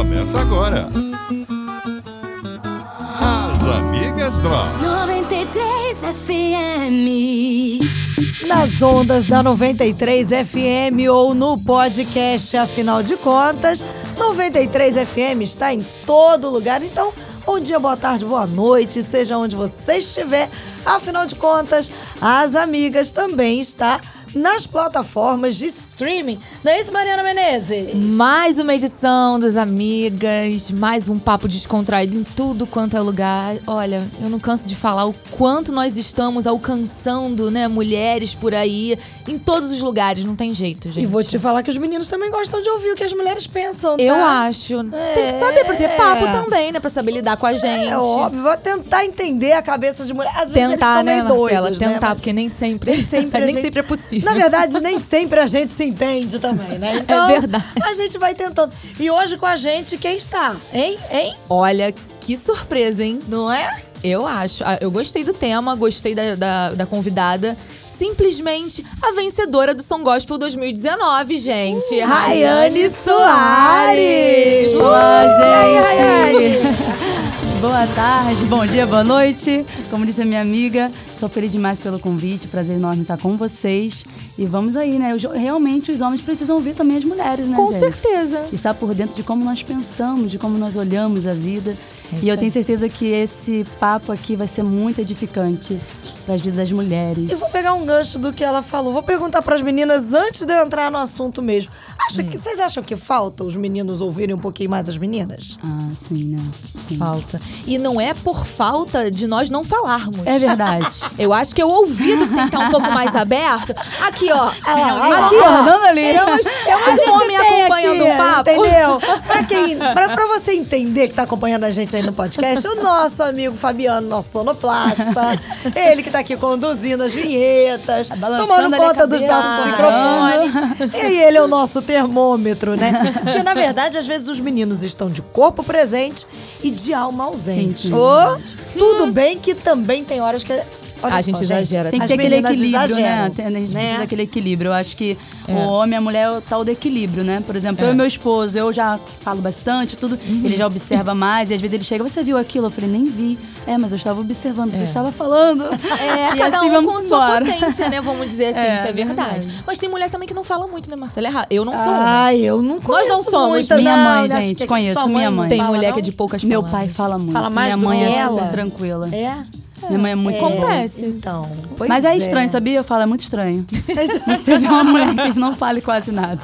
Começa agora. As Amigas Drop. 93 FM. Nas ondas da 93 FM ou no podcast, afinal de contas, 93 FM está em todo lugar. Então, bom dia, boa tarde, boa noite, seja onde você estiver. Afinal de contas, as amigas também está nas plataformas de streaming. Não é isso, Mariana Menezes? Mais uma edição das amigas, mais um papo descontraído em tudo quanto é lugar. Olha, eu não canso de falar o quanto nós estamos alcançando, né, mulheres por aí, em todos os lugares, não tem jeito, gente. E vou te falar que os meninos também gostam de ouvir o que as mulheres pensam, tá? Eu acho. Tem que saber pra ter papo também, né, pra saber lidar com a gente. É óbvio, vou tentar entender a cabeça de mulher. Às vezes Tentar, né, Marcela? doidos, né? Tentar, Mas- porque nem sempre, Nem sempre, nem gente- sempre é possível. Na verdade, nem sempre a gente se entende também, né? Então, verdade. A gente vai tentando. E hoje com a gente, quem está? Hein? Hein? Olha, que surpresa, hein? Não é? Eu acho. Ah, Eu gostei do tema, gostei da, da, da convidada. Simplesmente a vencedora do Som Gospel 2019, gente. Rayane Soares! Olá, gente! Boa tarde, bom dia, boa noite. Como disse a minha amiga, estou feliz demais pelo convite, prazer enorme estar com vocês. E vamos aí, né? Realmente os homens precisam ouvir também as mulheres, né, Com gente? certeza. Estar por dentro de como nós pensamos, de como nós olhamos a vida. e eu tenho certeza que esse papo aqui vai ser muito edificante para as vidas das mulheres. E vou pegar um gancho do que ela falou. Vou perguntar para as meninas antes de eu entrar no assunto mesmo. Acha que, vocês acham que falta os meninos ouvirem um pouquinho mais as meninas? Ah, sim, né? Sim. Falta. E não é por falta de nós não falarmos. É verdade. Eu acho que o ouvido tem que estar um pouco mais aberto. Aqui, ó. lá, aqui, ó. ali. Temos, temos um homem acompanhando aqui, o papo. Entendeu? Pra, quem, pra, pra você entender que tá acompanhando a gente aí no podcast, o nosso amigo Fabiano, nosso sonoplasta, ele que tá aqui conduzindo as vinhetas, balançando tomando conta dos nossos parando. microfones. E ele é o nosso termômetro, né? Porque, na verdade, às vezes os meninos estão de corpo presente e de alma ausente. Sim, sim. Ô, tudo bem que também tem horas que. Olha A só, gente exagera. Tem que as ter aquele equilíbrio, né? exageram, Tem- A gente né? precisa daquele equilíbrio. Eu acho que o homem e a mulher é o tal do equilíbrio, né? Por exemplo, eu e meu esposo, eu já falo bastante, tudo, ele já observa mais, e às vezes ele chega, você viu aquilo? Eu falei, nem vi. É, mas eu estava observando, você estava falando. É, e cada assim um vamos com embora. sua potência, né? Vamos dizer assim, É, isso é verdade. Mas tem mulher também que não fala muito, né, Marcela? É errado. Eu não sou. Ai, eu não conheço não somos. muita, Minha não, mãe, acho gente, conheço minha mãe. Tem mulher que é de poucas Meu palavras. pai fala muito. Fala mais Minha mãe é tranquila. É? Minha mãe é muito boa. Acontece. Então. Mas é estranho, sabia? Eu falo, é muito estranho. Você vê uma mulher que não fale quase nada.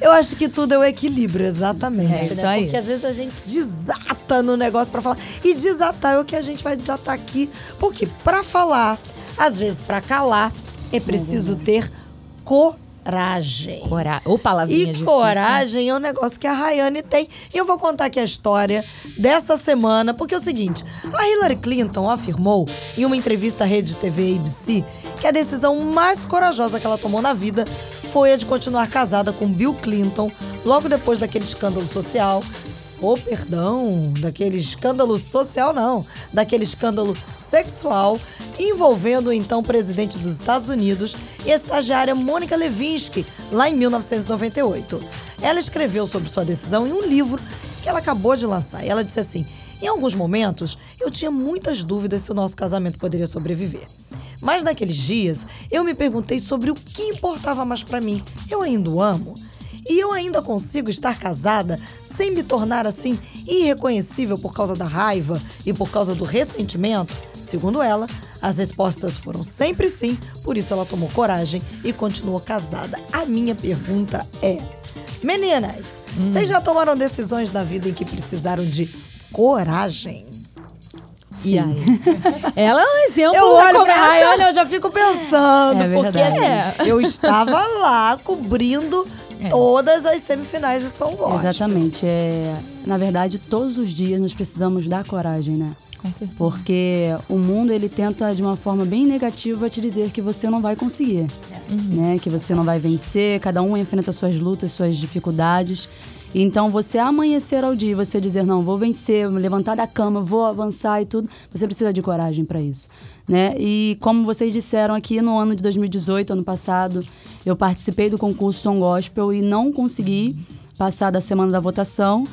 Eu acho que tudo é o equilíbrio, exatamente. É isso né? aí. Porque às vezes a gente desata no negócio pra falar. E desatar é o que a gente vai desatar aqui. Porque pra falar, às vezes pra calar, é preciso ter coragem. Cora... Ou palavrinha E difícil. coragem é um negócio que a Rayane tem. E eu vou contar aqui a história dessa semana, porque é o seguinte: a Hillary Clinton afirmou em uma entrevista à rede TV ABC que a decisão mais corajosa que ela tomou na vida foi a de continuar casada com Bill Clinton logo depois daquele escândalo social. Oh, perdão, daquele escândalo social, não, daquele escândalo sexual envolvendo o então presidente dos Estados Unidos e a estagiária Mônica Levinsky, lá em 1998. Ela escreveu sobre sua decisão em um livro que ela acabou de lançar. Ela disse assim: Em alguns momentos, eu tinha muitas dúvidas se o nosso casamento poderia sobreviver. Mas naqueles dias, eu me perguntei sobre o que importava mais para mim. Eu ainda o amo? E eu ainda consigo estar casada sem me tornar assim irreconhecível por causa da raiva e por causa do ressentimento? Segundo ela, as respostas foram sempre sim, por isso ela tomou coragem e continuou casada. A minha pergunta é: Meninas, vocês já tomaram decisões na vida em que precisaram de coragem? E aí? Ela é um exemplo Eu da olho pra Rai, olha, eu já fico pensando, É porque assim, eu estava lá cobrindo todas as semifinais de São Gospel. Exatamente. É, na verdade, todos os dias nós precisamos dar coragem, né? Porque o mundo ele tenta de uma forma bem negativa te dizer que você não vai conseguir, né? Que você não vai vencer. Cada um enfrenta suas lutas, suas dificuldades. Então, você amanhecer ao dia, e você dizer não, vou vencer, vou levantar da cama, vou avançar e tudo, você precisa de coragem para isso, né? E como vocês disseram aqui no ano de 2018, ano passado, eu participei do concurso Som Gospel e não consegui passar da semana da votação.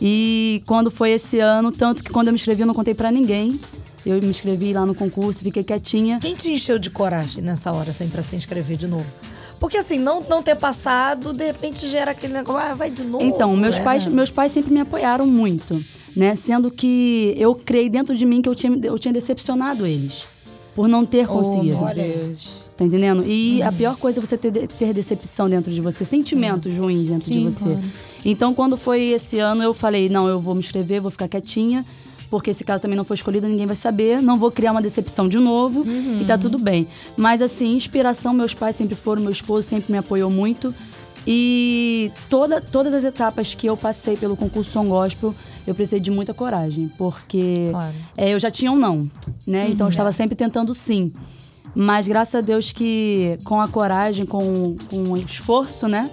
E quando foi esse ano, tanto que quando eu me inscrevi, eu não contei pra ninguém. Eu me inscrevi lá no concurso, fiquei quietinha. Quem te encheu de coragem nessa hora, assim, pra se inscrever de novo? Porque assim, não, não ter passado, de repente gera aquele negócio, ah, vai de novo. Então, meus né? pais, meus pais sempre me apoiaram muito, né? Sendo que eu criei dentro de mim que eu tinha, eu tinha decepcionado eles por não ter conseguido. Oh, meu Olha. Deus. Tá entendendo? E a pior coisa é você ter, ter decepção dentro de você, sentimentos ruins dentro de Sim, você. claro. Então, quando foi esse ano, eu falei: não, eu vou me inscrever, vou ficar quietinha, porque esse caso também não foi escolhido, ninguém vai saber, não vou criar uma decepção de novo e tá tudo bem. Mas, assim, inspiração, meus pais sempre foram, meu esposo sempre me apoiou muito. E toda, todas as etapas que eu passei pelo concurso Som Gospel, eu precisei de muita coragem, porque Claro. é, eu já tinha um não, né? Então eu estava sempre tentando sim. Mas graças a Deus que com a coragem, com, com o esforço, né?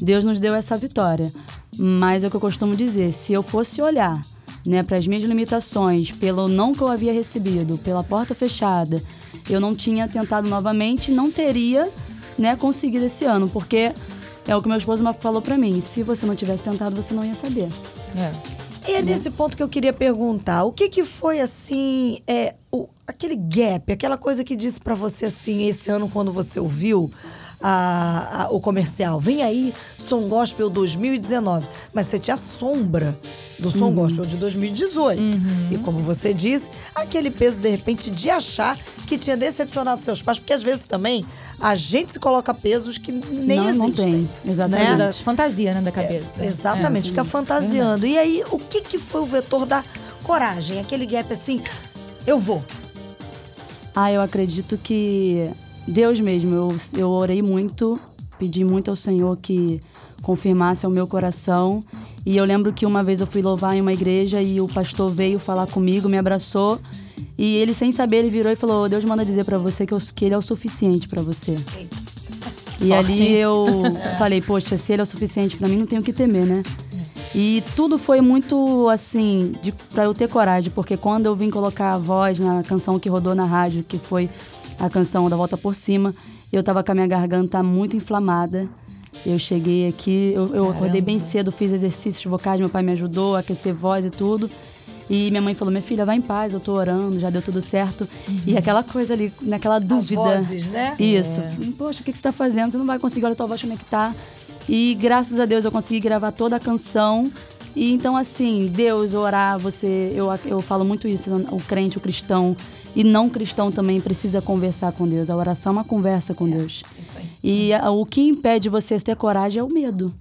Deus nos deu essa vitória. Mas é o que eu costumo dizer, se eu fosse olhar, né, para as minhas limitações, pelo não que eu havia recebido, pela porta fechada, eu não tinha tentado novamente, não teria, né, conseguido esse ano, porque é o que meu esposo falou para mim, se você não tivesse tentado, você não ia saber. É. E é nesse ponto que eu queria perguntar, o que que foi assim, é, o, aquele gap, aquela coisa que disse pra você assim, esse ano quando você ouviu a- a- o comercial, vem aí, Som Gospel 2019, mas você tinha a sombra do Som Gospel de 2018. E como você disse, aquele peso de repente de achar que tinha decepcionado seus pais, porque às vezes também a gente se coloca pesos que nem não, existem. não tem, exatamente. Né? Da fantasia, né, da cabeça. Exatamente, fica fantasiando. E aí, o que, que foi o vetor da coragem? Aquele gap assim, eu vou. Ah, eu acredito que Deus mesmo, eu, eu orei muito, pedi muito ao Senhor que confirmasse ao meu coração. E eu lembro que uma vez eu fui louvar em uma igreja e o pastor veio falar comigo, me abraçou. E ele, sem saber, ele virou e falou: Deus manda dizer pra você que, eu- que ele é o suficiente pra você. E ali eu falei: Poxa, se ele é o suficiente pra mim, não tenho o que temer, né? E tudo foi muito assim, de, pra eu ter coragem, porque quando eu vim colocar a voz na canção que rodou na rádio, que foi a canção da Volta por Cima, eu tava com a minha garganta muito inflamada. Eu cheguei aqui, eu, eu acordei bem cedo, fiz exercícios vocais, meu pai me ajudou a aquecer voz e tudo. E minha mãe falou: Minha filha, vai em paz, eu tô orando, já deu tudo certo. E aquela coisa ali, naquela dúvida. vozes, né? Isso. Poxa, o que que você tá fazendo? Você não vai conseguir, olha a tua voz como é que tá. E graças a Deus eu consegui gravar toda a canção. E então, assim, Deus, orar, você. Eu, eu falo muito isso, o crente, o cristão e não cristão também precisa conversar com Deus. A oração é uma conversa com Deus. isso aí. E a- o que impede você ter coragem é o medo.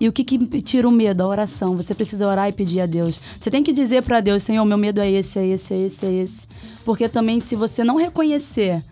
E o que, que tira o medo? A oração. Você precisa orar e pedir a Deus. Você tem que dizer para Deus, Senhor, meu medo é esse, é esse, é esse, é esse. Porque também, se você não reconhecer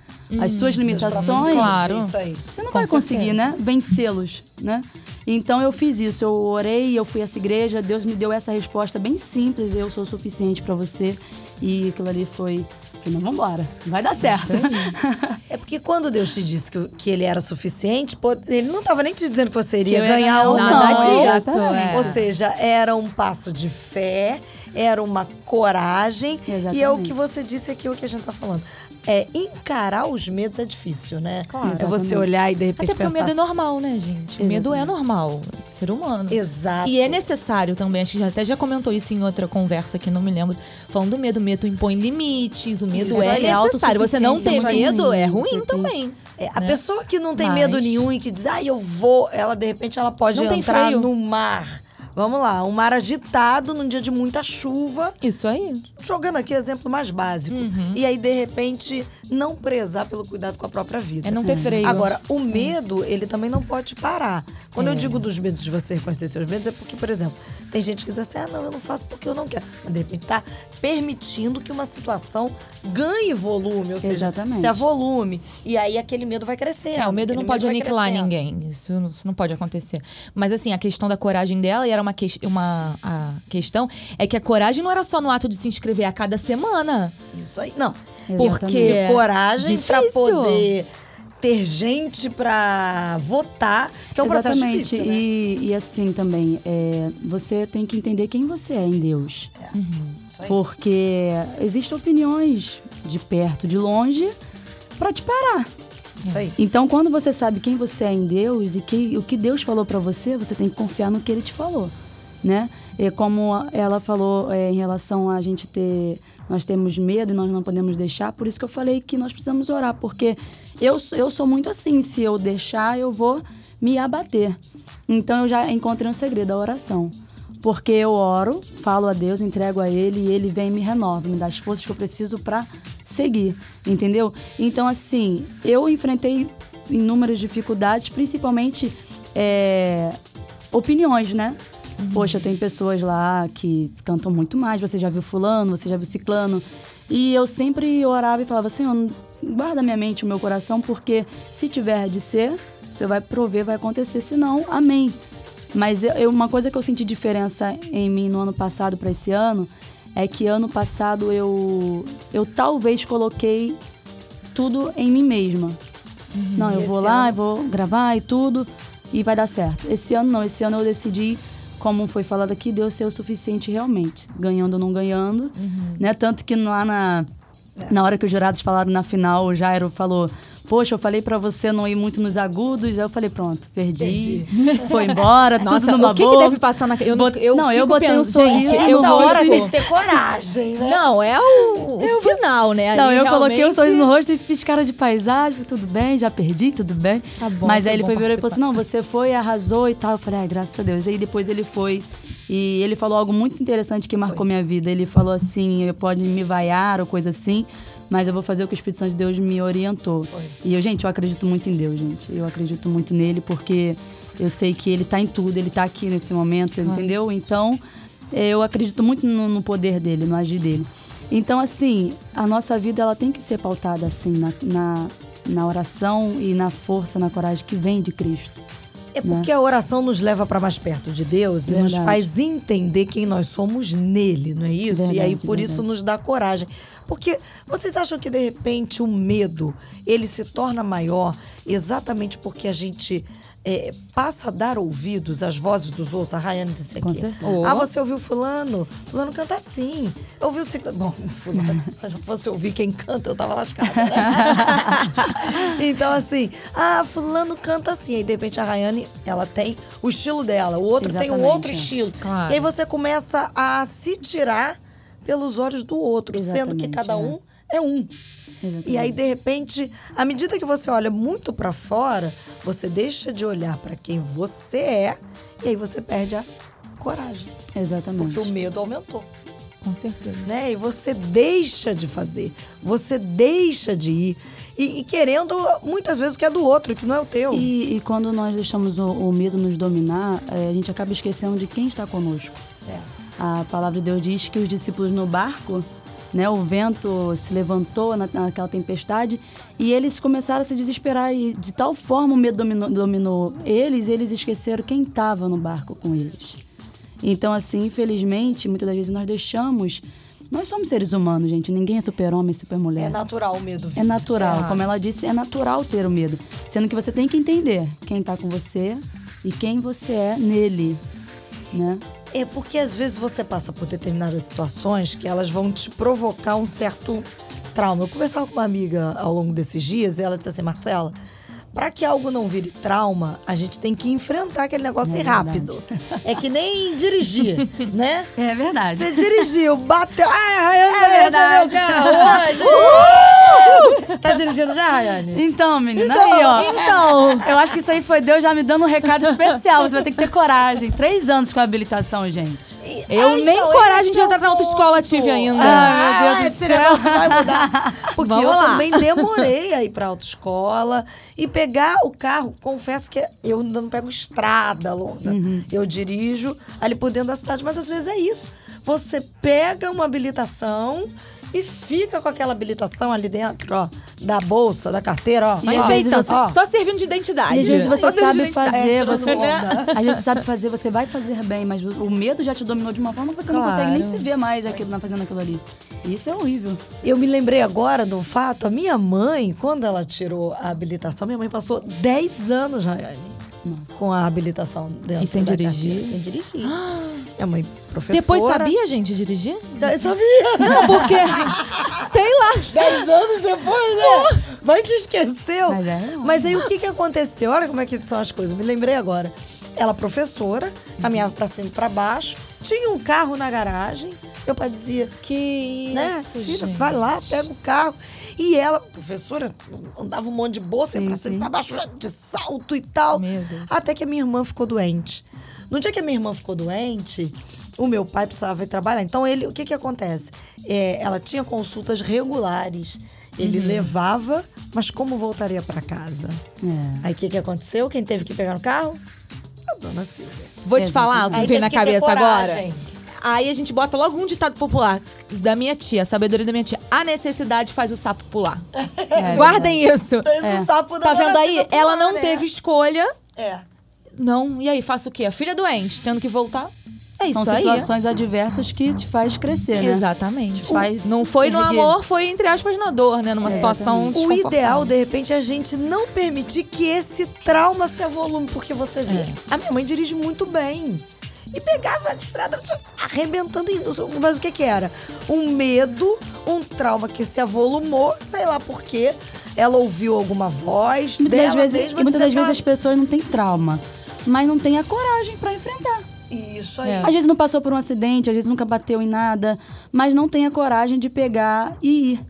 as suas limitações, Claro. Isso aí. você não Com vai conseguir, certeza. né? Vencê-los, né? Então eu fiz isso, eu orei, eu fui a essa igreja, Deus me deu essa resposta bem simples, eu sou o suficiente pra você. E aquilo ali foi, falei, não, vambora, vai dar certo. É porque quando Deus te disse que, que ele era suficiente, pô, ele não estava nem te dizendo que você iria Que ganhar ou nada não. disso, é. Ou seja, era um passo de fé, era uma coragem. E é o Exatamente. que você disse aqui, o que a gente tá falando. É, encarar os medos é difícil, né? Claro. É você olhar e de repente Até porque o pensar. medo é normal, né, gente? O medo é normal, do ser humano. Exato. E é necessário também, acho que já- até já comentou isso em outra conversa que não me lembro. Falando do medo, o medo impõe limites, o medo Isso é aí, necessário. Você não ter autossuficiência é medo ruim, é ruim também. É, a né? pessoa que não tem Mas- medo nenhum e que diz, ah, eu vou, ela de repente ela pode Não entrar no mar. Vamos lá, um mar agitado num dia de muita chuva. Isso aí. Jogando aqui o exemplo mais básico. Uhum. E aí, de repente, não prezar pelo cuidado com a própria vida. É não ter freio. Agora, o medo, ele também não pode parar. Quando eu digo dos medos de você reconhecer seus medos, é porque, por exemplo, tem gente que diz assim: ah, não, eu não faço porque eu não quero. Mas de repente tá permitindo que uma situação ganhe volume, ou seja, Exatamente. se volume. E aí aquele medo vai crescendo. É, o medo não pode vai aniquilar ninguém. Isso, não- isso não pode acontecer. Mas assim, a questão da coragem dela, e era uma, que, uma a questão, é que a coragem não era só no ato de se inscrever a cada semana. Isso aí. Não. Exatamente. Porque coragem pra Difícil. poder ter gente pra votar, que é um processo Exatamente. difícil, né? e, e assim também, é, você tem que entender quem você é em Deus. Isso aí. Porque existem opiniões de perto, de longe, pra te parar. Isso aí. Então, quando você sabe quem você é em Deus e que, o que Deus falou pra você, você tem que confiar no que Ele te falou. né? E como ela falou é, em relação a gente ter nós temos medo e nós não podemos deixar, por isso que eu falei que nós precisamos orar, porque eu, eu sou muito assim, se eu deixar, eu vou me abater. Então eu já encontrei um segredo, a oração. Porque eu oro, falo a Deus, entrego a Ele e Ele vem e me renova, me dá as forças que eu preciso para seguir, entendeu? Então, assim, eu enfrentei inúmeras dificuldades, principalmente é, opiniões, né? Poxa, tem pessoas lá que cantam muito mais, você já viu fulano, você já viu ciclano. E eu sempre orava e falava, Senhor, guarda minha mente, o meu coração, porque se tiver de ser, o Senhor vai prover, vai acontecer, se não, amém. Mas eu- uma coisa que eu senti diferença em mim no ano passado para esse ano é que ano passado eu, eu talvez coloquei tudo em mim mesma. Não, eu Esse vou lá, ano? eu vou gravar e tudo e vai dar certo. Esse ano não, esse ano eu decidi, como foi falado aqui, Deus ser o suficiente realmente, ganhando ou não ganhando, né? Tanto que lá na na hora que os jurados falaram na final, o Jairo falou: Poxa, eu falei pra você não ir muito nos agudos. Aí eu falei: Pronto, perdi. Foi embora, Nossa, tudo numa o que, que boa. deve passar na... Eu, Bot- eu não, eu botei um pensando, sorriso. gente, eu vou... hora tem que ter coragem, né? Não, é o, o final, né? Não, eu coloquei um realmente- sorriso no rosto e fiz cara de paisagem, tudo bem, já perdi, tudo bem. Tá bom, Mas foi aí ele foi virou e falou assim: não, você foi, arrasou e tal. Eu falei, ai, graças a Deus. Aí depois ele foi e ele falou algo muito interessante que marcou minha vida. Ele falou assim: pode me vaiar ou coisa assim, mas eu vou fazer o que o Espírito Santo de Deus me orientou. E eu, gente, eu acredito muito em Deus, gente. Eu acredito muito nele porque eu sei que ele tá em tudo, ele tá aqui nesse momento, entendeu? Então, eh, eu acredito muito no, no poder dele, no agir dele. Então, assim, a nossa vida ela tem que ser pautada assim na, na, na oração e na força, na coragem que vem de Cristo. É porque a oração nos leva para mais perto de Deus e nos Verdade. faz entender quem nós somos nele, não é isso? e aí Verdade, por isso verdade. nos dá coragem. Porque vocês acham que de repente o medo ele se torna maior exatamente porque a gente é, passa a dar ouvidos às vozes dos outros? A Rayane disse aqui. Com certeza. Ah, você ouviu fulano? Fulano canta assim. Eu ouvi o ciclano. Bom, fulano, se eu fosse ouvir quem canta, eu tava lascada. né? então, assim, ah, fulano canta assim. Aí, de repente, a Rayane, ela tem o estilo dela. O outro tem um Exatamente, outro é. estilo. Claro. E aí você começa a se tirar pelos olhos do outro, sendo que Exatamente, cada é. um é um. Exatamente. E aí, de repente, à medida que você olha muito pra fora, você deixa de olhar pra quem você é e aí você perde a coragem. Exatamente. Porque o medo aumentou, Com certeza. né? E você deixa de fazer, você deixa de ir. E, e querendo, muitas vezes, o que é do outro, que não é o teu. E, e quando nós deixamos o, o medo nos dominar, eh, a gente acaba esquecendo de quem está conosco. É. A palavra de Deus diz que os discípulos no barco, né, o vento se levantou na, naquela tempestade e eles começaram a se desesperar e de tal forma o medo dominou, dominou eles, eles esqueceram quem estava no barco com eles. Então, assim, infelizmente, muitas das vezes nós deixamos. Nós somos seres humanos, gente. Ninguém é super-homem, super-mulher. É natural o medo. É natural, como ela disse, é natural ter o medo. Sendo que você tem que entender quem tá com você e quem você é nele, né? É porque às vezes você passa por determinadas situações que elas vão te provocar um certo trauma. Eu conversava com uma amiga ao longo desses dias e ela disse assim, Marcela, para que algo não vire trauma, a gente tem que enfrentar aquele negócio É rápido. É que nem dirigir, né? É verdade. Você dirigiu, bateu. Ah, Rayane, É vai receber verdade. o carro hoje. Uh! Tá dirigindo já, Rayane? Então, menina, Então, aí, ó. então. Eu acho que isso aí foi Deus já me dando um recado especial. Você vai ter que ter coragem. Três anos com habilitação, gente. Eu Ah, nem então, coragem de é entrar na autoescola tive ainda. Ai, meu Deus do esse céu. negócio vai mudar. Porque Vamos eu lá. também demorei a ir pra autoescola e pegar o carro. Confesso que eu ainda não pego estrada longa. Uhum. Eu dirijo ali por dentro da cidade, mas às vezes é isso. Você pega uma habilitação e fica com aquela habilitação ali dentro, ó, da bolsa, da carteira, ó. E às ó, Perfeitão, você- ó. só servindo de identidade. E às vezes Só você de sabe fazer, É, você, onda. às vezes você sabe fazer, você vai fazer bem, mas o medo já te dominou de uma forma que você não Claro. consegue nem se ver mais aquilo, não fazendo aquilo ali. Isso é horrível. Eu me lembrei agora do fato, a minha mãe, quando ela tirou a habilitação, minha mãe passou 10 anos, Rayane, com a habilitação dentro E sem dirigir? carteira, Sem dirigir. Minha mãe, professora. Depois sabia, gente, dirigir? Já sabia. Não, porque. sei lá. 10 anos depois, né? Vai que esqueceu. Mas é, Mas aí o que, que aconteceu? Olha como é que são as coisas. Me lembrei agora. Ela professora caminhava pra cima e pra baixo. Tinha um carro na garagem. Meu pai dizia, Que né? isso, Filha, gente. vai lá, pega o carro. E ela, professora, andava um monte de bolsa, Sim, pra cima sim. pra baixo, de salto e tal. Até que a minha irmã ficou doente. No dia que a minha irmã ficou doente, o meu pai precisava ir trabalhar. Então, ele, o que que acontece? É, ela tinha consultas regulares. Ele Uhum. levava, mas como voltaria pra casa? É. Aí o que que aconteceu? Quem teve que pegar no carro? A dona Silvia. Vou te falar o que teve na cabeça agora. Aí a gente bota logo um ditado popular da minha tia, a sabedoria da minha tia. A necessidade faz o sapo pular. É Guardem isso. Fez o sapo da Tá vendo aí? Silvia Ela pular, não né? teve escolha. É. Não. E aí, faço o quê? A filha doente, tendo que voltar. É isso São aí. situações adversas que te faz crescer, né? Exatamente. Faz não foi no erguer. amor, foi entre aspas na dor, né? Numa situação O ideal, de repente, é a gente não permitir que esse trauma se avolume, porque você vê. É. A minha mãe dirige muito bem. E pegava a estrada arrebentando. e- Mas o que que era? Um medo, um trauma que se avolumou, sei lá por quê. Ela ouviu alguma voz Muitas dela vezes, mesma e muitas das vezes as pessoas não têm trauma, mas não têm a coragem pra enfrentar. Isso aí. Às vezes não passou por um acidente, às vezes nunca bateu em nada, mas não tem a coragem de pegar e ir.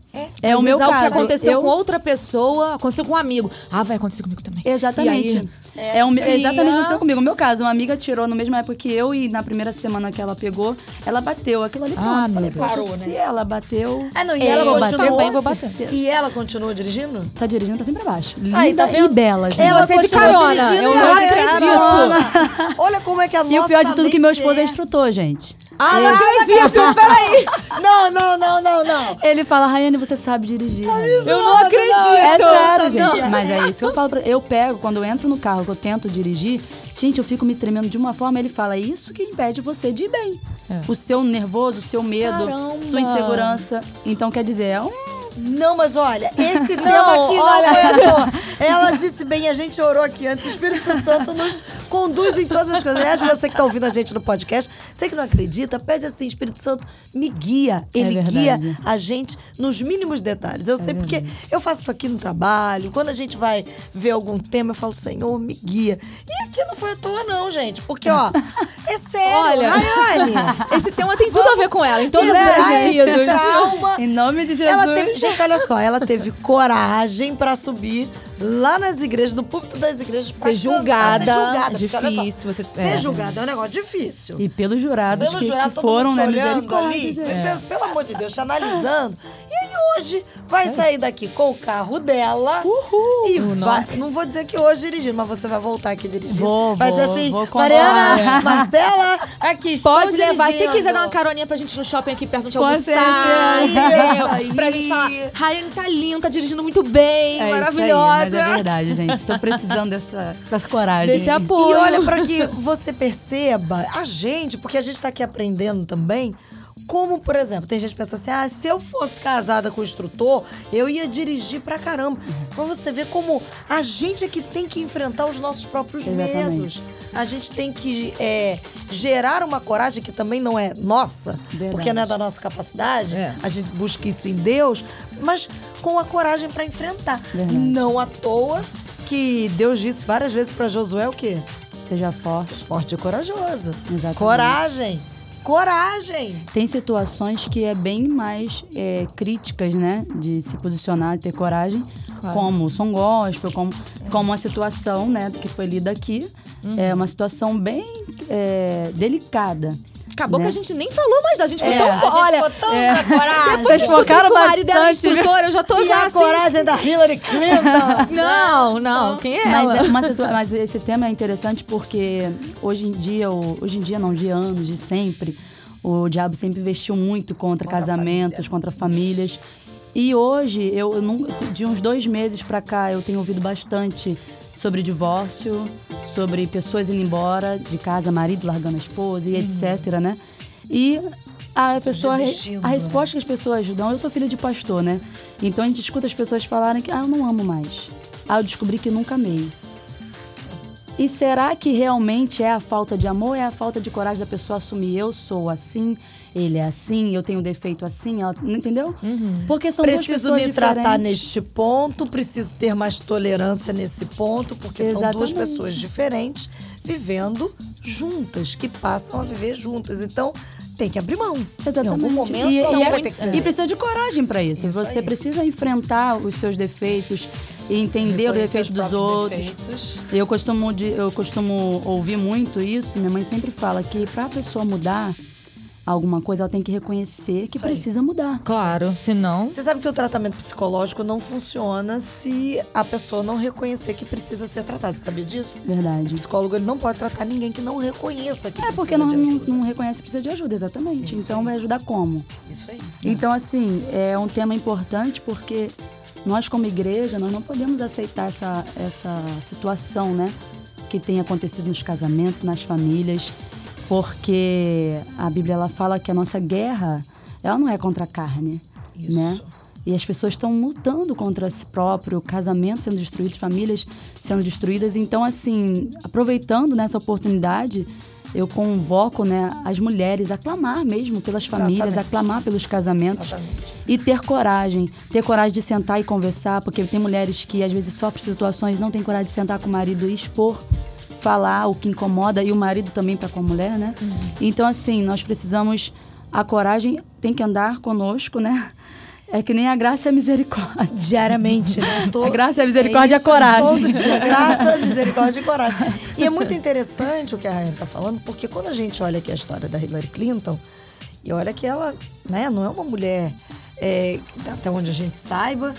É, Às o meu caso. que aconteceu eu, com outra pessoa, aconteceu com um amigo. Ah, vai acontecer comigo também. Exatamente. E aí, É, um, Fia. exatamente o que aconteceu comigo. O meu caso, uma amiga tirou no mesma época que eu e na primeira semana que ela pegou, ela bateu. Aquilo ali pronto. Ah, Falei, Parou, se né? ela bateu, Ah, não, e É, ela vou bater, continuou. bem, vou bater. E ela continua dirigindo? tá dirigindo pra cima e pra baixo. Linda Aí, tá e vendo? bela, gente. Ela Você de continua carona, eu e não é acredito. Olha como é que a nossa E o pior de tudo é que meu esposo é é. instrutor, gente. Ah, não acredito, peraí. Não, não, não, não, não. Ele fala, Rayane, você sabe dirigir. Rayane." Eu não acredito. É Não, sério, sabia. gente. Mas é isso que eu falo pra Eu pego, quando eu entro no carro, que eu tento dirigir, gente, eu fico me tremendo de uma forma. Ele fala, é isso que impede você de ir bem. O seu nervoso, o seu medo, Caramba. sua insegurança. Então, quer dizer, é um. Não, mas olha, esse tema Não, aqui olha. não foi à toa. Ela disse bem, a gente orou aqui antes. O Espírito Santo nos conduz em todas as coisas. Aliás, você que tá ouvindo a gente no podcast, você que não acredita, pede assim, Espírito Santo, me guia. Ele verdade. guia a gente nos mínimos detalhes. Eu sei porque eu faço isso aqui no trabalho. Quando a gente vai ver algum tema, eu falo, Senhor, me guia. E aqui não foi à toa, não, gente. Porque, ó, é sério. Olha, Rayane. esse tema tem tudo a ver com ela, em todos os sentidos. trauma. Em nome de Jesus. Teve, gente, olha só, ela teve coragem pra subir lá nas igrejas, no púlpito das igrejas, pra Ser cantar, julgada, ser julgada. porque, olha só, difícil, você- ser é. julgada é um negócio difícil. E pelos jurados Pelo que, jurado, que todo foram, mundo né? te olhando Misericórdia, ali, gente. pelo, amor de Deus, te analisando. E aí hoje vai sair daqui com o carro dela Uhul. e vai, não vou dizer que hoje dirigindo, mas você vai voltar aqui dirigindo. Vou, vai dizer vou, assim, vou com Mariana. Marcela, aqui Pode levar. Se dirigindo." quiser dar uma caroninha pra gente no shopping aqui perto de almoçar. entendeu? Pra gente falar, Rayane tá linda, tá dirigindo muito bem, É isso aí, maravilhosa. mas é verdade, gente. Tô precisando dessa, dessa coragem. Desse apoio. E olha, pra que você perceba, a gente, porque a gente tá aqui aprendendo também, como, por exemplo, tem gente que pensa assim, ah, se eu fosse casada com o instrutor, eu ia dirigir pra caramba. Pra você ver como a gente é que tem que enfrentar os nossos próprios Exatamente. medos. A gente tem que é, gerar uma coragem que também não é nossa, Verdade. porque não é da nossa capacidade. É. A gente busca isso em Deus, mas com a coragem pra enfrentar. Verdade. Não à toa que Deus disse várias vezes pra Josué o quê? Seja forte. Forte e corajosa. Exatamente. Coragem. Coragem. Tem situações que é bem mais é, críticas, né? De se posicionar, ter coragem, como o som gospel, como, como uma situação, né? Que foi lida aqui. É uma situação bem é, delicada. Acabou né? que a gente nem falou mais, a gente ficou É, tão a fo- gente Olha, ficou tão é. coragem. depois de Vocês focaram que o marido dela instrutor, eu já tô E já a assim. coragem da Hillary Clinton. Não, não, quem é Mas, ela? é situa- mas esse tema é interessante porque hoje em dia, hoje em dia não, de anos, de sempre, o diabo sempre investiu muito contra, Contra casamentos, família. contra famílias. E hoje, eu, de uns dois meses pra cá, eu tenho ouvido bastante sobre divórcio, sobre pessoas indo embora de casa, marido largando a esposa e etc, né? E a pessoa, a né? resposta que as pessoas dão, eu sou filha de pastor, né? Então a gente escuta as pessoas falarem que, ah, eu não amo mais. Ah, eu descobri que nunca amei. E será que realmente é a falta de amor é a falta de coragem da pessoa assumir eu sou assim, ele é assim, eu tenho defeito assim, ela, entendeu? Porque são duas Preciso pessoas me tratar diferentes. neste ponto, preciso ter mais tolerância nesse ponto, porque são duas Exatamente. pessoas diferentes vivendo juntas, que passam a viver juntas. Então, tem que abrir mão. Exatamente. Em algum momento, e, e é- vai ter que ceder. e precisa de coragem para isso. Isso Você aí. precisa enfrentar os seus defeitos e entender o Reconhecer defeito os dos próprios outros. defeitos. Eu costumo, de- eu costumo ouvir muito isso. Minha mãe sempre fala que para a pessoa mudar alguma coisa, ela tem que reconhecer que Isso aí. precisa mudar. Claro, senão. Você sabe que o tratamento psicológico não funciona se a pessoa não reconhecer que precisa ser tratada. Você sabia disso? O Verdade. psicólogo ele não pode tratar ninguém que não reconheça que É porque precisa não, de não, ajuda. não reconhece que precisa de ajuda, exatamente. então vai ajudar como? Isso aí. Então, assim, é um tema importante porque nós, como igreja, nós não podemos aceitar essa, essa situação, né? Que tem acontecido nos casamentos, nas famílias, porque a Bíblia ela fala que a nossa guerra, ela não é contra a carne, Isso. né? E as pessoas estão lutando contra si próprio, casamentos sendo destruídos, famílias sendo destruídas. Então, assim, aproveitando nessa oportunidade, eu convoco né, as mulheres a clamar mesmo pelas famílias, a Exatamente. clamar pelos casamentos Exatamente. e ter coragem, ter coragem de sentar e conversar, porque tem mulheres que às vezes sofrem situações, não tem coragem de sentar com o marido e expor, falar o que incomoda e o marido também para com a mulher, né? Então assim, nós precisamos a coragem tem que andar conosco, né? É que nem a graça e a misericórdia. Diariamente, né? Tô- A graça, a misericórdia e a isso, coragem. Todo dia, graça, misericórdia e coragem. E é muito interessante o que a Ryan tá falando, porque quando a gente olha aqui a história da Hillary Clinton, e olha que ela né, não é uma mulher, é, até onde a gente saiba,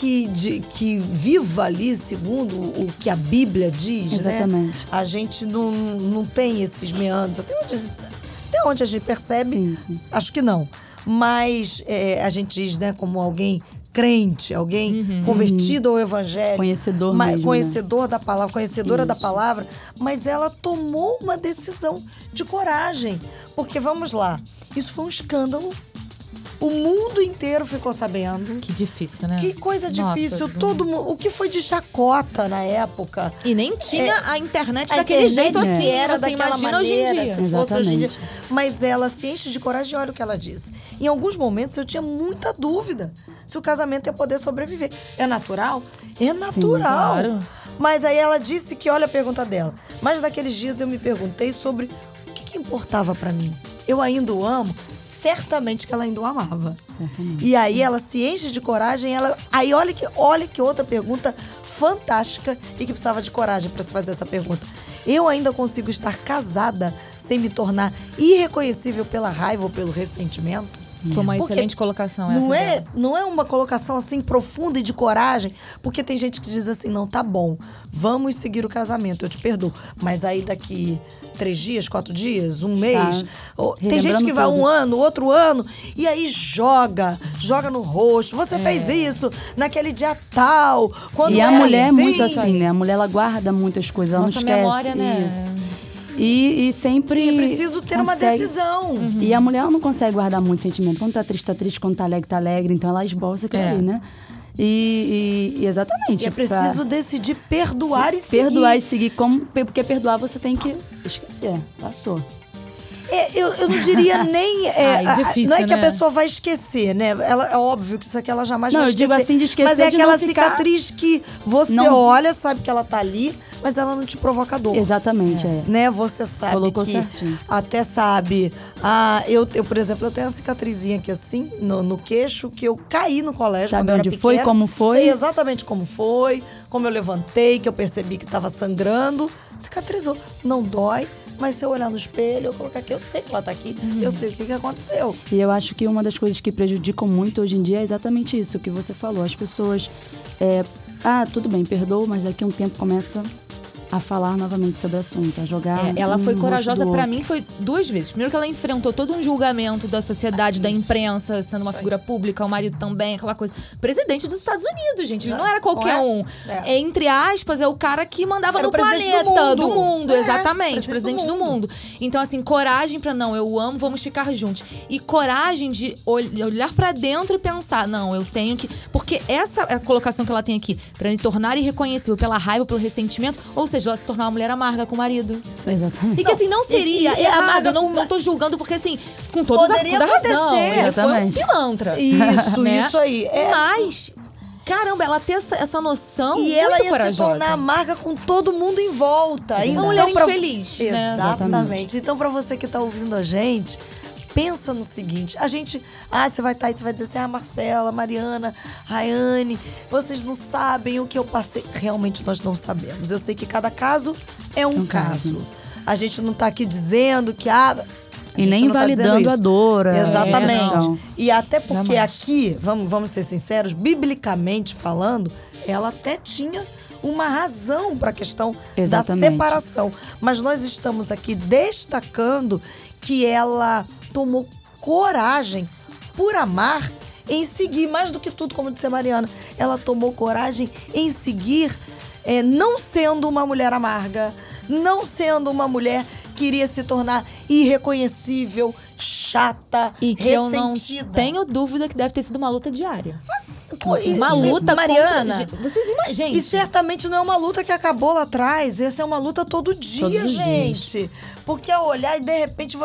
que, de- que viva ali segundo o que a Bíblia diz, Exatamente. né? A gente não, não tem esses meandros. Até onde a gente, até onde a gente percebe, Sim, sim. acho que não. Mas é, a gente diz, né, como alguém crente, alguém convertido ao evangelho. Conhecedor ma- mesmo, né? Conhecedor da palavra, conhecedora da palavra. Mas ela tomou uma decisão de coragem. Porque, vamos lá, isso foi um escândalo. O mundo inteiro ficou sabendo. Que difícil, né? Que coisa Nossa, difícil. Bruno. Todo mundo, o que foi de chacota na época. E nem tinha a internet A daquele internet jeito assim. era Você daquela imagina hoje em maneira, dia. se fosse hoje em dia. Mas ela se enche de coragem e olha o que ela diz. Em alguns momentos eu tinha muita dúvida se o casamento ia poder sobreviver. É natural? É natural. claro. Mas aí ela disse que, olha a pergunta dela. Mas naqueles dias eu me perguntei sobre o que, que importava pra mim. Eu ainda o amo? Certamente que ela ainda o amava. E aí ela se enche de coragem, ela aí olha que olha que outra pergunta fantástica e que precisava de coragem para se fazer essa pergunta. Eu ainda consigo estar casada sem me tornar irreconhecível pela raiva ou pelo ressentimento? Foi uma Porque excelente colocação essa Não é, dela. não é uma colocação assim profunda e de coragem, porque tem gente que diz assim, não, tá bom, vamos seguir o casamento, eu te perdoo. Mas aí daqui três dias, quatro dias, um mês, ou- tem gente que vai um ano, outro ano, e aí joga, joga no rosto. Você fez isso naquele dia tal, quando E a mulher é assim. muito assim, né? A mulher ela guarda muitas coisas, ela Nossa não esquece memória, né? isso. E, e sempre. É preciso ter uma consegue- decisão. E a mulher não consegue guardar muito sentimento. Quando tá triste, tá triste. Quando tá alegre, tá alegre. Então ela esboça aquilo É. ali, né? E, e- e exatamente. E é pra preciso decidir perdoar e seguir. perdoar e seguir. Como, porque perdoar você tem que esquecer. Passou. É, eu, eu não diria nem. é, Ai, difícil, não é que a né? pessoa vai esquecer, né? Ela, é óbvio que isso aqui ela jamais Não, vai eu digo esquecer. assim, de esquecer Mas é aquela não ficar- cicatriz que você Não- olha, sabe que ela tá ali, mas ela não te provoca dor. Exatamente, é. Né? Você sabe Colocou que certinho. até sabe. Ah, eu, eu, por exemplo, eu tenho uma cicatrizinha aqui assim, no, no queixo, que eu caí no colégio. Sabe onde foi, pequena. como foi? Sei exatamente como foi, como eu levantei, que eu percebi que tava sangrando. Cicatrizou. Não dói. Mas se eu olhar no espelho, eu colocar aqui, eu sei que ela tá aqui, Uhum. eu sei o que, que aconteceu. E eu acho que uma das coisas que prejudicam muito hoje em dia é exatamente isso que você falou. As pessoas. é, ah, tudo bem, perdoa, mas daqui a um tempo começa a falar novamente sobre o assunto, a jogar. É, ela um foi corajosa outro. mim foi duas vezes. Primeiro que ela enfrentou todo um julgamento da sociedade, da imprensa, sendo uma figura pública, o marido também, aquela coisa. Presidente dos Estados Unidos, gente, não era qualquer Não é? um. É. É, entre aspas, é o cara que mandava Era no presidente do planeta, mundo. do mundo, É, exatamente, presidente presidente do do mundo. Então assim, coragem pra não, eu amo, vamos ficar juntos. E coragem de ol- olhar pra dentro e pensar, não, eu tenho que, porque essa é a colocação que ela tem aqui, pra me tornar irreconhecível pela raiva, pelo ressentimento, ou seja, ela se tornar uma mulher amarga com o marido. Exatamente. E que assim, não seria e- e errado, amarga eu não, não tô julgando, porque assim, com toda, Poderia toda razão, acontecer. ele foi um Exatamente. pilantra. Isso, né? isso aí. É. Mas caramba, ela ter essa, essa noção E muito ela ia corajosa. se tornar amarga com todo mundo em volta. Uma Então, mulher pra- infeliz, né? Exatamente. Então, pra você que tá ouvindo a gente, pensa no seguinte: a gente. Ah, você vai estar aí, você vai dizer assim: ah, Marcela, Mariana, Rayane, vocês não sabem o que eu passei. Realmente nós não sabemos. Eu sei que cada caso é um, um caso. caso. A gente não tá aqui dizendo que. Ah, a E nem tá invalidando isso. a dor, Exatamente. emoção. E até porque aqui, vamos, vamos ser sinceros, biblicamente falando, ela até tinha uma razão para a questão da Exatamente. separação. Mas nós estamos aqui destacando que ela tomou coragem por amar em seguir, mais do que tudo, como disse a Mariana, ela tomou coragem em seguir, eh, não sendo uma mulher amarga, não sendo uma mulher que iria se tornar irreconhecível, chata, E que eu não ressentida. tenho dúvida que deve ter sido uma luta diária. Pô, e- Uma luta Mariana, contra... Vocês imaginam? E certamente não é uma luta que acabou lá atrás. Essa é uma luta todo dia, Todos os gente. Porque ao olhar e de repente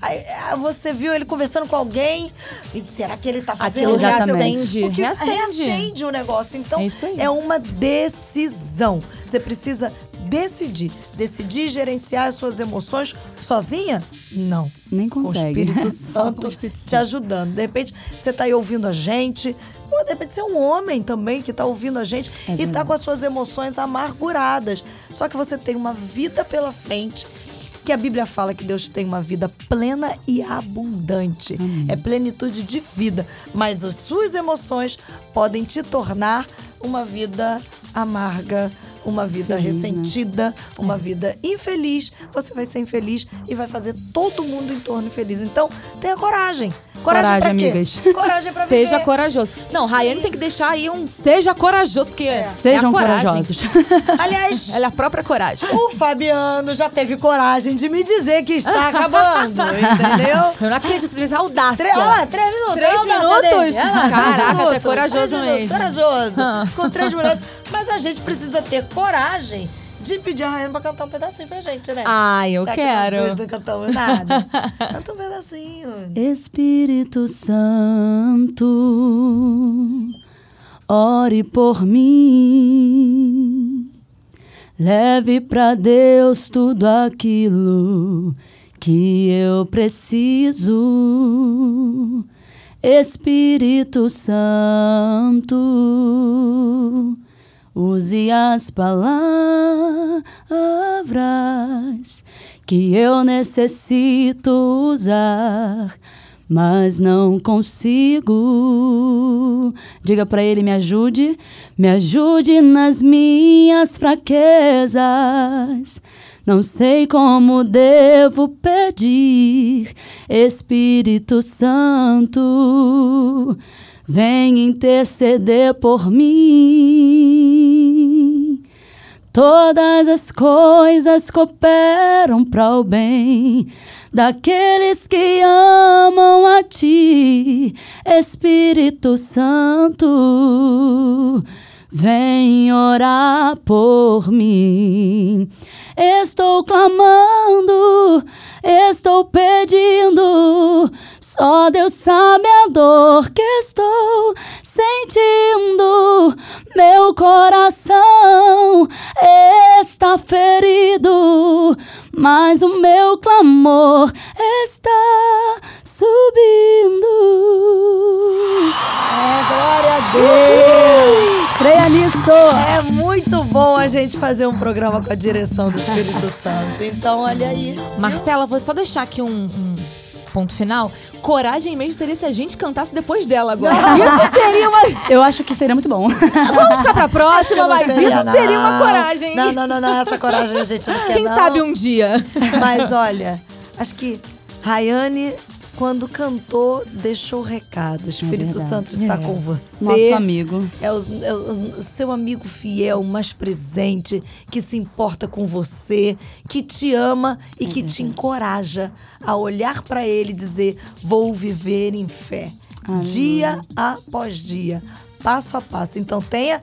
ah, você viu ele conversando com alguém. E será que ele tá fazendo Aquilo isso? reacende, Porque reacende. reacende o negócio. Então É é uma decisão. Você precisa decidir. Decidir gerenciar as suas emoções sozinha? Não. Nem Com o consegue. Espírito com o Santo Espírito te Santo. ajudando. De repente, você tá aí ouvindo a gente. Ou de repente você é um homem também que tá ouvindo a gente É e tá verdade. com as suas emoções amarguradas. Só que você tem uma vida pela frente. Que a Bíblia fala que Deus tem uma vida plena e abundante. É plenitude de vida. Mas as suas emoções podem te tornar uma vida amarga, uma vida né? ressentida, uma vida infeliz. Você vai ser infeliz e vai fazer todo mundo em torno infeliz. Então, tenha coragem. Coragem, Coragem, pra quê? amigas. Coragem pra Seja viver. corajoso. Não, Rayane tem que deixar aí um seja corajoso, porque é, Sejam a coragem. corajosos. Aliás, Ela é a própria coragem. o Fabiano já teve coragem de me dizer que está acabando, entendeu? Eu não acredito, você teve audácia. Tre- olha lá, três minutos. Três minutos? Caraca, três até minutos, corajoso minutos, mesmo. Corajoso. Ah. Com três minutos. Mas a gente precisa ter coragem de pedir a Rayane pra cantar um pedacinho pra gente, né? Ai, eu Já que quero. nós dois não cantamos nada. Canta um pedacinho. Espírito Santo, ore por mim. Leve para Deus tudo aquilo que eu preciso. Espírito Santo, use as palavras que eu necessito usar, mas não consigo. Diga para ele, me ajude, me ajude nas minhas fraquezas. Não sei como devo pedir, Espírito Santo, vem interceder por mim. Todas as coisas cooperam para o bem daqueles que amam a ti, Espírito Santo. Vem orar por mim. Estou clamando, estou pedindo. Só Deus sabe mas o meu clamor está subindo. É, glória a Deus! Creia nisso! É muito bom a gente fazer um programa com a direção do Espírito Santo. Então, olha aí. Marcela, vou só deixar aqui um, um ponto final. Coragem mesmo seria se a gente cantasse depois dela agora. Isso seria uma. Eu acho que seria muito bom. Vamos ficar pra próxima, mas seria, isso não. seria uma coragem. Não, não, não, não. Essa coragem a gente não quer, Quem não. sabe um dia. Mas olha, acho que Rayane, quando cantou, deixou o recado. O Espírito verdade. Santo está É. com você. Nosso amigo. É o, é o- seu amigo fiel, mais presente, que se importa com você, que te ama e que te encoraja a olhar para ele e dizer: Vou viver em fé, dia após dia, passo a passo. Então tenha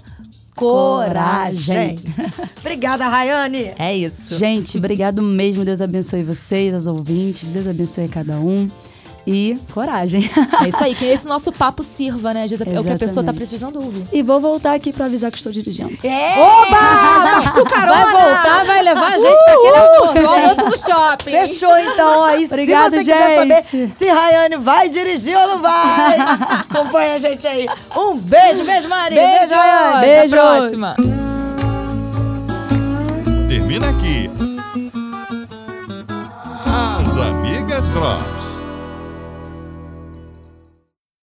coragem. Obrigada, Rayane. É isso. Gente, obrigado mesmo. Deus abençoe vocês, as ouvintes. Deus abençoe cada um. E coragem. É isso aí, que esse nosso papo sirva, né? Às vezes é o que a pessoa tá precisando ouvir. e vou voltar aqui pra avisar que estou dirigindo. É! Oba! Partiu carona! Vai voltar, vai levar a gente pra aquele amor. No almoço no shopping. Fechou então. Aí, Obrigada, se você quiser saber gente. se Rayane vai dirigir ou não vai, acompanha a gente aí. Um beijo, beijo, Mari. Beijo, Rayane. Até Beijo. a próxima. Termina aqui. As Amigas Drops.